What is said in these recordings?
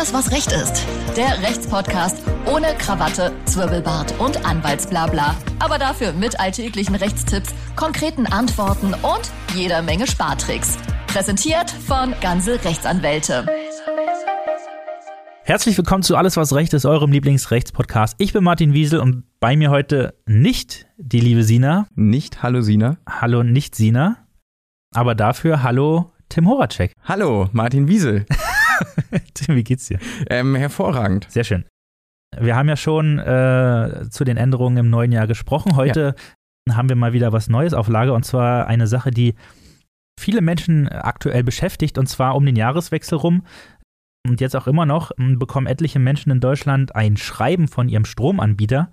alles, was Recht ist. Der Rechtspodcast ohne Krawatte, Zwirbelbart und Anwaltsblabla. Aber dafür mit alltäglichen Rechtstipps, konkreten Antworten und jeder Menge Spartricks. Präsentiert von Ganze Rechtsanwälte. Herzlich willkommen zu Alles, was Recht ist, eurem Lieblingsrechtspodcast. Ich bin Martin Wiesel und bei mir heute nicht die liebe Sina. Nicht Hallo Sina. Hallo nicht Sina. Aber dafür Hallo Tim Horacek. Hallo Martin Wiesel. Tim, wie geht's dir? Ähm, hervorragend. Sehr schön. Wir haben ja schon äh, zu den Änderungen im neuen Jahr gesprochen. Heute ja. haben wir mal wieder was Neues auf Lager und zwar eine Sache, die viele Menschen aktuell beschäftigt und zwar um den Jahreswechsel rum. Und jetzt auch immer noch bekommen etliche Menschen in Deutschland ein Schreiben von ihrem Stromanbieter,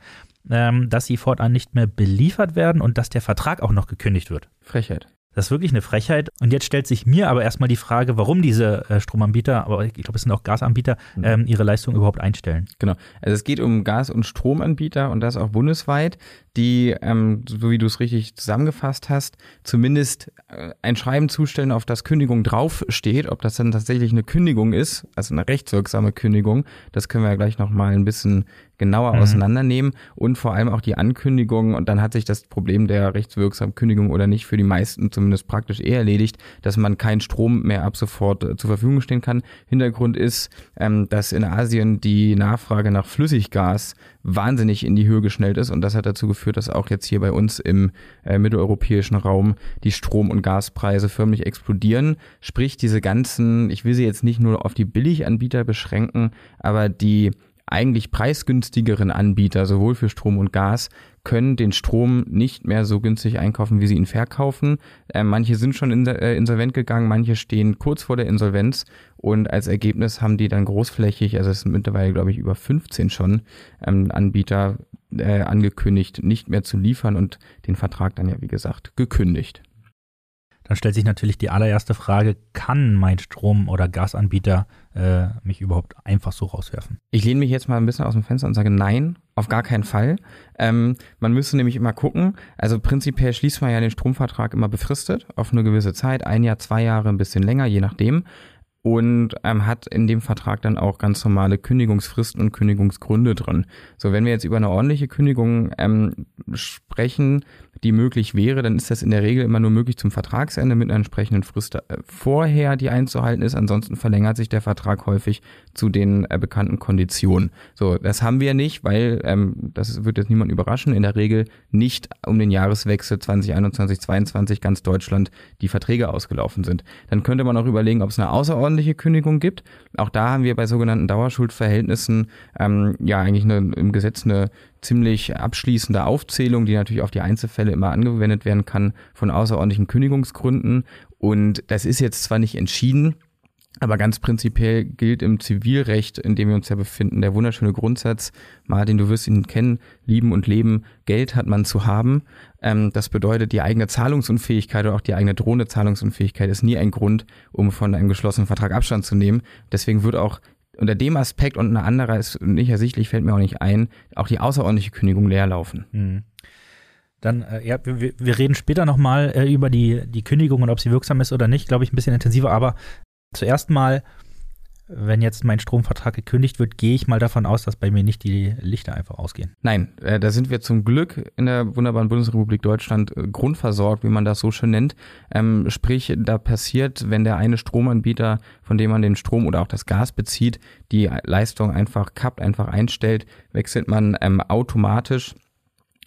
ähm, dass sie fortan nicht mehr beliefert werden und dass der Vertrag auch noch gekündigt wird. Frechheit. Das ist wirklich eine Frechheit. Und jetzt stellt sich mir aber erstmal die Frage, warum diese äh, Stromanbieter, aber ich glaube, es sind auch Gasanbieter, mhm. ähm, ihre Leistung überhaupt einstellen. Genau. Also es geht um Gas- und Stromanbieter und das auch bundesweit, die, ähm, so wie du es richtig zusammengefasst hast, zumindest äh, ein Schreiben zustellen, auf das Kündigung draufsteht. Ob das dann tatsächlich eine Kündigung ist, also eine rechtswirksame Kündigung, das können wir ja gleich nochmal ein bisschen genauer mhm. auseinandernehmen und vor allem auch die Ankündigung. Und dann hat sich das Problem der rechtswirksamen Kündigung oder nicht für die meisten zumindest praktisch eher erledigt, dass man keinen Strom mehr ab sofort äh, zur Verfügung stehen kann. Hintergrund ist, ähm, dass in Asien die Nachfrage nach Flüssiggas wahnsinnig in die Höhe geschnellt ist und das hat dazu geführt, dass auch jetzt hier bei uns im äh, mitteleuropäischen Raum die Strom- und Gaspreise förmlich explodieren. Sprich, diese ganzen, ich will sie jetzt nicht nur auf die Billiganbieter beschränken, aber die eigentlich preisgünstigeren Anbieter, sowohl für Strom und Gas, können den Strom nicht mehr so günstig einkaufen, wie sie ihn verkaufen. Äh, manche sind schon in, äh, insolvent gegangen, manche stehen kurz vor der Insolvenz und als Ergebnis haben die dann großflächig, also es sind mittlerweile, glaube ich, über 15 schon ähm, Anbieter äh, angekündigt, nicht mehr zu liefern und den Vertrag dann ja, wie gesagt, gekündigt. Dann stellt sich natürlich die allererste Frage, kann mein Strom- oder Gasanbieter äh, mich überhaupt einfach so rauswerfen? Ich lehne mich jetzt mal ein bisschen aus dem Fenster und sage nein, auf gar keinen Fall. Ähm, man müsste nämlich immer gucken, also prinzipiell schließt man ja den Stromvertrag immer befristet auf eine gewisse Zeit, ein Jahr, zwei Jahre, ein bisschen länger, je nachdem und ähm, hat in dem Vertrag dann auch ganz normale Kündigungsfristen und Kündigungsgründe drin. So, wenn wir jetzt über eine ordentliche Kündigung ähm, sprechen, die möglich wäre, dann ist das in der Regel immer nur möglich zum Vertragsende mit einer entsprechenden Frist äh, vorher, die einzuhalten ist. Ansonsten verlängert sich der Vertrag häufig zu den äh, bekannten Konditionen. So, das haben wir nicht, weil, ähm, das wird jetzt niemand überraschen, in der Regel nicht um den Jahreswechsel 2021, 2022 ganz Deutschland die Verträge ausgelaufen sind. Dann könnte man auch überlegen, ob es eine außerordentliche Kündigung gibt. Auch da haben wir bei sogenannten Dauerschuldverhältnissen ähm, ja eigentlich eine, im Gesetz eine ziemlich abschließende Aufzählung, die natürlich auf die Einzelfälle immer angewendet werden kann von außerordentlichen Kündigungsgründen. Und das ist jetzt zwar nicht entschieden, aber ganz prinzipiell gilt im Zivilrecht, in dem wir uns ja befinden, der wunderschöne Grundsatz, Martin, du wirst ihn kennen, lieben und leben, Geld hat man zu haben. Ähm, das bedeutet, die eigene Zahlungsunfähigkeit oder auch die eigene drohende Zahlungsunfähigkeit ist nie ein Grund, um von einem geschlossenen Vertrag Abstand zu nehmen. Deswegen wird auch unter dem Aspekt und ein anderer ist nicht ersichtlich, fällt mir auch nicht ein, auch die außerordentliche Kündigung leer laufen. Mhm. Dann, äh, ja, wir, wir reden später nochmal äh, über die, die Kündigung und ob sie wirksam ist oder nicht, glaube ich, ein bisschen intensiver, aber zuerst mal wenn jetzt mein Stromvertrag gekündigt wird, gehe ich mal davon aus, dass bei mir nicht die Lichter einfach ausgehen. Nein, äh, da sind wir zum Glück in der wunderbaren Bundesrepublik Deutschland äh, grundversorgt, wie man das so schön nennt. Ähm, sprich, da passiert, wenn der eine Stromanbieter, von dem man den Strom oder auch das Gas bezieht, die Leistung einfach kappt, einfach einstellt, wechselt man ähm, automatisch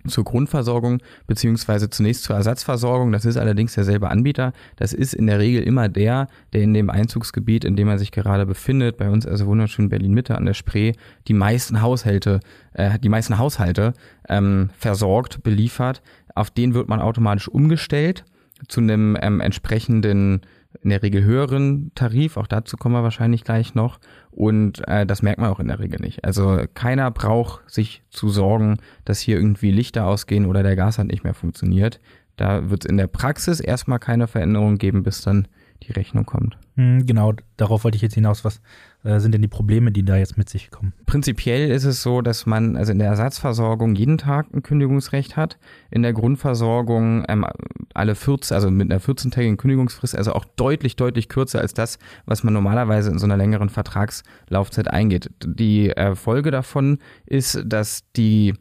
zur Grundversorgung beziehungsweise zunächst zur Ersatzversorgung. Das ist allerdings derselbe Anbieter. Das ist in der Regel immer der, der in dem Einzugsgebiet, in dem er sich gerade befindet, bei uns also wunderschön Berlin Mitte an der Spree, die meisten Haushalte, äh, die meisten Haushalte ähm, versorgt, beliefert. Auf den wird man automatisch umgestellt zu einem ähm, entsprechenden in der Regel höheren Tarif, auch dazu kommen wir wahrscheinlich gleich noch. Und äh, das merkt man auch in der Regel nicht. Also keiner braucht sich zu sorgen, dass hier irgendwie Lichter ausgehen oder der Gashand nicht mehr funktioniert. Da wird es in der Praxis erstmal keine Veränderung geben, bis dann die Rechnung kommt. Hm, genau, darauf wollte ich jetzt hinaus. Was sind denn die Probleme, die da jetzt mit sich kommen? Prinzipiell ist es so, dass man also in der Ersatzversorgung jeden Tag ein Kündigungsrecht hat, in der Grundversorgung ähm, alle 14, also mit einer 14-tägigen Kündigungsfrist, also auch deutlich, deutlich kürzer als das, was man normalerweise in so einer längeren Vertragslaufzeit eingeht. Die äh, Folge davon ist, dass die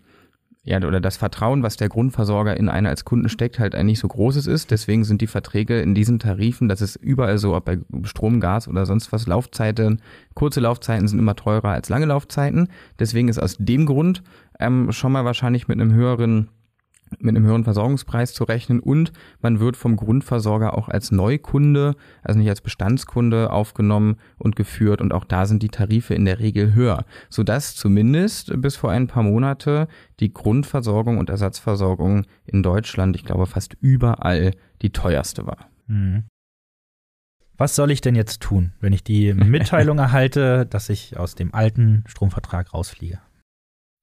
ja, oder das Vertrauen, was der Grundversorger in einen als Kunden steckt, halt eigentlich so großes ist. Deswegen sind die Verträge in diesen Tarifen, das ist überall so, ob bei Strom, Gas oder sonst was, Laufzeiten, kurze Laufzeiten sind immer teurer als lange Laufzeiten. Deswegen ist aus dem Grund ähm, schon mal wahrscheinlich mit einem höheren mit einem höheren Versorgungspreis zu rechnen und man wird vom Grundversorger auch als Neukunde, also nicht als Bestandskunde aufgenommen und geführt und auch da sind die Tarife in der Regel höher, sodass zumindest bis vor ein paar Monate die Grundversorgung und Ersatzversorgung in Deutschland, ich glaube fast überall die teuerste war. Mhm. Was soll ich denn jetzt tun, wenn ich die Mitteilung erhalte, dass ich aus dem alten Stromvertrag rausfliege?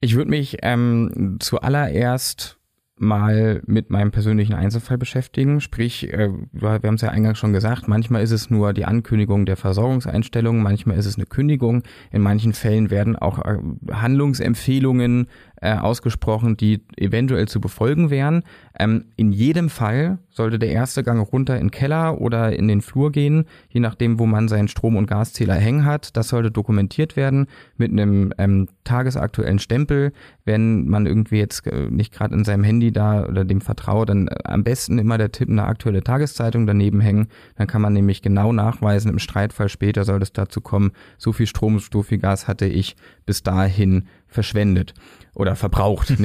Ich würde mich ähm, zuallererst mal mit meinem persönlichen Einzelfall beschäftigen. Sprich, äh, wir haben es ja eingangs schon gesagt, manchmal ist es nur die Ankündigung der Versorgungseinstellung, manchmal ist es eine Kündigung, in manchen Fällen werden auch äh, Handlungsempfehlungen äh, ausgesprochen, die eventuell zu befolgen wären. Ähm, in jedem Fall sollte der erste Gang runter in den Keller oder in den Flur gehen, je nachdem, wo man seinen Strom- und Gaszähler hängen hat. Das sollte dokumentiert werden mit einem ähm, tagesaktuellen Stempel. Wenn man irgendwie jetzt äh, nicht gerade in seinem Handy da oder dem vertraut, dann äh, am besten immer der Tipp eine aktuelle Tageszeitung daneben hängen. Dann kann man nämlich genau nachweisen, im Streitfall später soll es dazu kommen, so viel Strom, so viel Gas hatte ich bis dahin verschwendet oder verbraucht.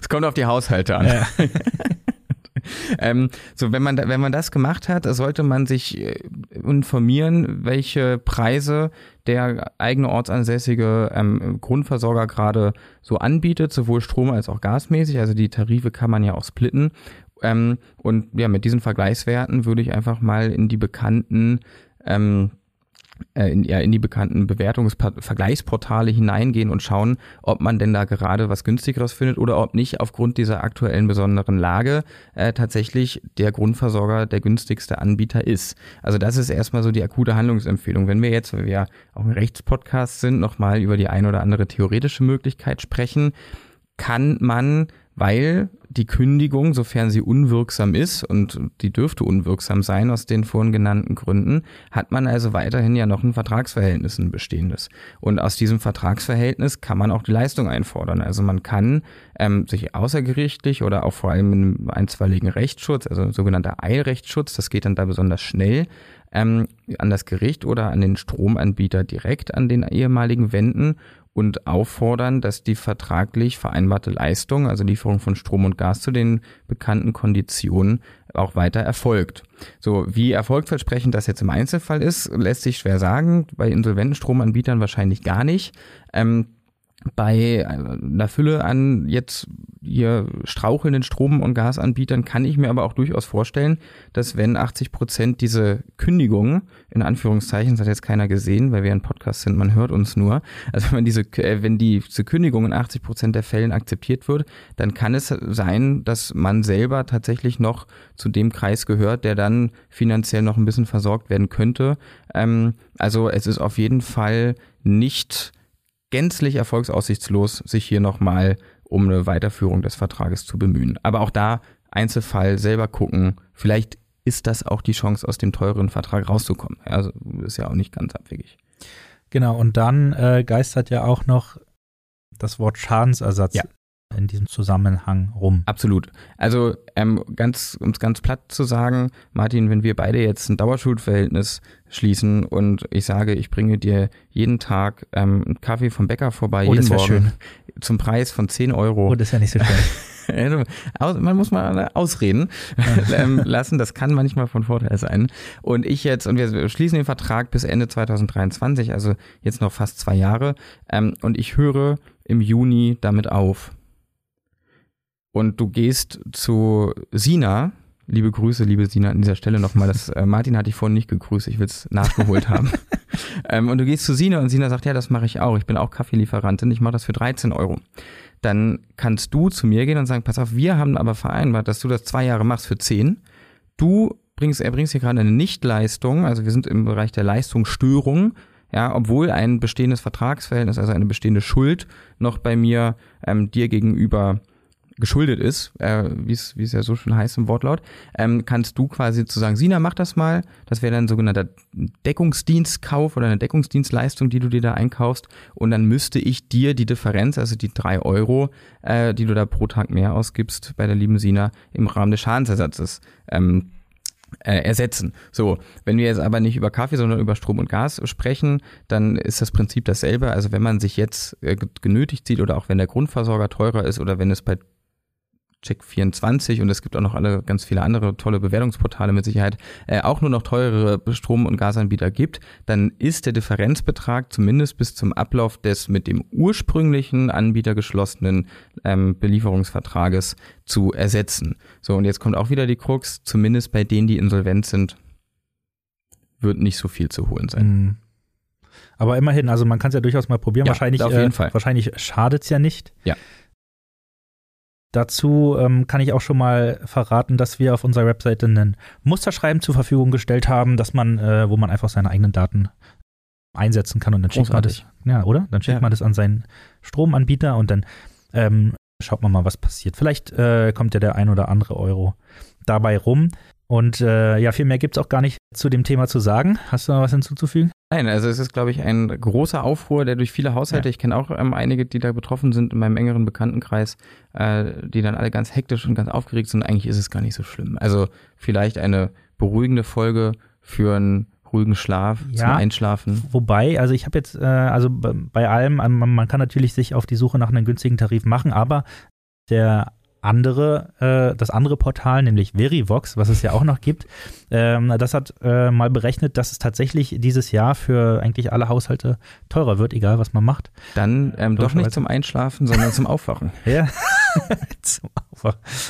Es kommt auf die Haushalte an. Ja. ähm, so, wenn man, wenn man das gemacht hat, sollte man sich äh, informieren, welche Preise der eigene ortsansässige ähm, Grundversorger gerade so anbietet, sowohl Strom als auch gasmäßig. Also die Tarife kann man ja auch splitten. Ähm, und ja, mit diesen Vergleichswerten würde ich einfach mal in die bekannten ähm, äh, in, ja, in die bekannten Bewertungsvergleichsportale hineingehen und schauen, ob man denn da gerade was günstigeres findet oder ob nicht aufgrund dieser aktuellen besonderen Lage äh, tatsächlich der Grundversorger der günstigste Anbieter ist. Also das ist erstmal so die akute Handlungsempfehlung. Wenn wir jetzt, weil wir ja auch ein Rechtspodcast sind, nochmal über die ein oder andere theoretische Möglichkeit sprechen, kann man weil die Kündigung, sofern sie unwirksam ist, und die dürfte unwirksam sein aus den vorhin genannten Gründen, hat man also weiterhin ja noch ein Vertragsverhältnis, ein bestehendes. Und aus diesem Vertragsverhältnis kann man auch die Leistung einfordern. Also man kann ähm, sich außergerichtlich oder auch vor allem in einem einstweiligen Rechtsschutz, also sogenannter Eilrechtsschutz, das geht dann da besonders schnell, ähm, an das Gericht oder an den Stromanbieter direkt an den ehemaligen wenden und auffordern, dass die vertraglich vereinbarte Leistung, also Lieferung von Strom und Gas zu den bekannten Konditionen, auch weiter erfolgt. So, wie erfolgversprechend das jetzt im Einzelfall ist, lässt sich schwer sagen. Bei insolventen Stromanbietern wahrscheinlich gar nicht. Ähm, bei einer Fülle an jetzt hier strauchelnden Strom- und Gasanbietern kann ich mir aber auch durchaus vorstellen, dass wenn 80 Prozent diese Kündigungen, in Anführungszeichen, das hat jetzt keiner gesehen, weil wir ein Podcast sind, man hört uns nur, also wenn diese, äh, wenn diese Kündigung in 80 Prozent der Fällen akzeptiert wird, dann kann es sein, dass man selber tatsächlich noch zu dem Kreis gehört, der dann finanziell noch ein bisschen versorgt werden könnte. Ähm, also es ist auf jeden Fall nicht gänzlich erfolgsaussichtslos, sich hier nochmal um eine Weiterführung des Vertrages zu bemühen. Aber auch da Einzelfall selber gucken. Vielleicht ist das auch die Chance, aus dem teuren Vertrag rauszukommen. Also ist ja auch nicht ganz abwegig. Genau, und dann äh, geistert ja auch noch das Wort Schadensersatz ja. In diesem Zusammenhang rum. Absolut. Also ähm, ganz, um es ganz platt zu sagen, Martin, wenn wir beide jetzt ein Dauerschuldverhältnis schließen und ich sage, ich bringe dir jeden Tag ähm, einen Kaffee vom Bäcker vorbei, oh, jeden Morgen, schön. zum Preis von 10 Euro. Oh, das ist ja nicht so schön. man muss mal ausreden ähm, lassen. Das kann manchmal von Vorteil sein. Und ich jetzt, und wir schließen den Vertrag bis Ende 2023, also jetzt noch fast zwei Jahre. Ähm, und ich höre im Juni damit auf. Und du gehst zu Sina, Liebe Grüße, liebe Sina, an dieser Stelle nochmal. Das, äh, Martin hatte ich vorhin nicht gegrüßt, ich will es nachgeholt haben. ähm, und du gehst zu Sina und Sina sagt, ja, das mache ich auch. Ich bin auch Kaffeelieferantin, ich mache das für 13 Euro. Dann kannst du zu mir gehen und sagen, pass auf, wir haben aber vereinbart, dass du das zwei Jahre machst für 10. Du bringst, erbringst hier gerade eine Nichtleistung, also wir sind im Bereich der Leistungsstörung, ja, obwohl ein bestehendes Vertragsverhältnis, also eine bestehende Schuld noch bei mir ähm, dir gegenüber geschuldet ist, äh, wie es ja so schön heißt im Wortlaut, ähm, kannst du quasi zu sagen, Sina, mach das mal. Das wäre dann ein sogenannter Deckungsdienstkauf oder eine Deckungsdienstleistung, die du dir da einkaufst. Und dann müsste ich dir die Differenz, also die drei Euro, äh, die du da pro Tag mehr ausgibst bei der lieben Sina, im Rahmen des Schadensersatzes ähm, äh, ersetzen. So, wenn wir jetzt aber nicht über Kaffee, sondern über Strom und Gas sprechen, dann ist das Prinzip dasselbe. Also wenn man sich jetzt äh, genötigt sieht oder auch wenn der Grundversorger teurer ist oder wenn es bei Check24 und es gibt auch noch alle ganz viele andere tolle Bewertungsportale mit Sicherheit, äh, auch nur noch teurere Strom- und Gasanbieter gibt, dann ist der Differenzbetrag zumindest bis zum Ablauf des mit dem ursprünglichen Anbieter geschlossenen ähm, Belieferungsvertrages zu ersetzen. So, und jetzt kommt auch wieder die Krux, zumindest bei denen, die insolvent sind, wird nicht so viel zu holen sein. Mhm. Aber immerhin, also man kann es ja durchaus mal probieren. Ja, wahrscheinlich, auf jeden äh, Fall. wahrscheinlich schadet es ja nicht. Ja. Dazu ähm, kann ich auch schon mal verraten, dass wir auf unserer Webseite ein Musterschreiben zur Verfügung gestellt haben, dass man, äh, wo man einfach seine eigenen Daten einsetzen kann und dann schickt man das, ja, oder? Dann schickt ja. man das an seinen Stromanbieter und dann ähm, schaut man mal, was passiert. Vielleicht äh, kommt ja der ein oder andere Euro dabei rum. Und äh, ja, viel mehr gibt es auch gar nicht zu dem Thema zu sagen. Hast du noch was hinzuzufügen? Nein, also es ist, glaube ich, ein großer Aufruhr, der durch viele Haushalte, ja. ich kenne auch ähm, einige, die da betroffen sind in meinem engeren Bekanntenkreis, äh, die dann alle ganz hektisch und ganz aufgeregt sind. Eigentlich ist es gar nicht so schlimm. Also vielleicht eine beruhigende Folge für einen ruhigen Schlaf, ja, zum Einschlafen. Wobei, also ich habe jetzt, äh, also bei allem, man kann natürlich sich auf die Suche nach einem günstigen Tarif machen, aber der andere, äh, das andere Portal, nämlich Verivox, was es ja auch noch gibt, ähm, das hat äh, mal berechnet, dass es tatsächlich dieses Jahr für eigentlich alle Haushalte teurer wird, egal was man macht. Dann ähm, doch nicht zum Einschlafen, sondern zum Aufwachen. ja, zum Aufwachen,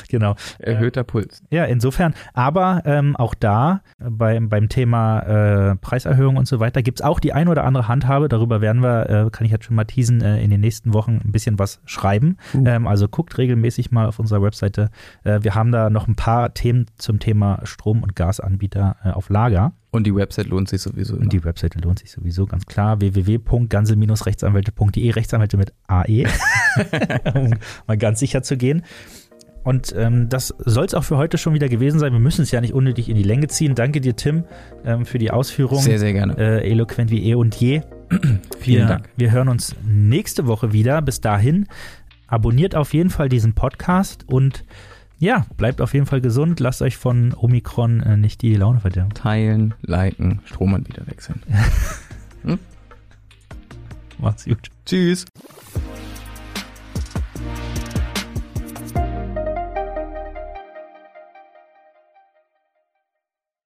genau. Erhöhter Puls. Ja, insofern, aber ähm, auch da beim, beim Thema äh, Preiserhöhung und so weiter gibt es auch die ein oder andere Handhabe, darüber werden wir, äh, kann ich jetzt schon mal teasen, äh, in den nächsten Wochen ein bisschen was schreiben. Uh. Ähm, also guckt regelmäßig mal auf unserer Webseite. Äh, wir haben da noch ein paar Themen zum Thema Strom- und Gasanbieter äh, auf Lager. Und die Website lohnt sich sowieso. Immer. Und die Website lohnt sich sowieso, ganz klar. www.gansel-rechtsanwälte.de, Rechtsanwälte mit AE, um mal ganz sicher zu gehen. Und ähm, das soll es auch für heute schon wieder gewesen sein. Wir müssen es ja nicht unnötig in die Länge ziehen. Danke dir, Tim, ähm, für die Ausführung. Sehr, sehr gerne. Äh, eloquent wie eh und je. Vielen wir, Dank. Wir hören uns nächste Woche wieder. Bis dahin abonniert auf jeden Fall diesen Podcast und ja, bleibt auf jeden Fall gesund. Lasst euch von Omikron äh, nicht die Laune verderben. Teilen, liken, Stromanbieter wechseln. hm? Macht's gut. Tschüss.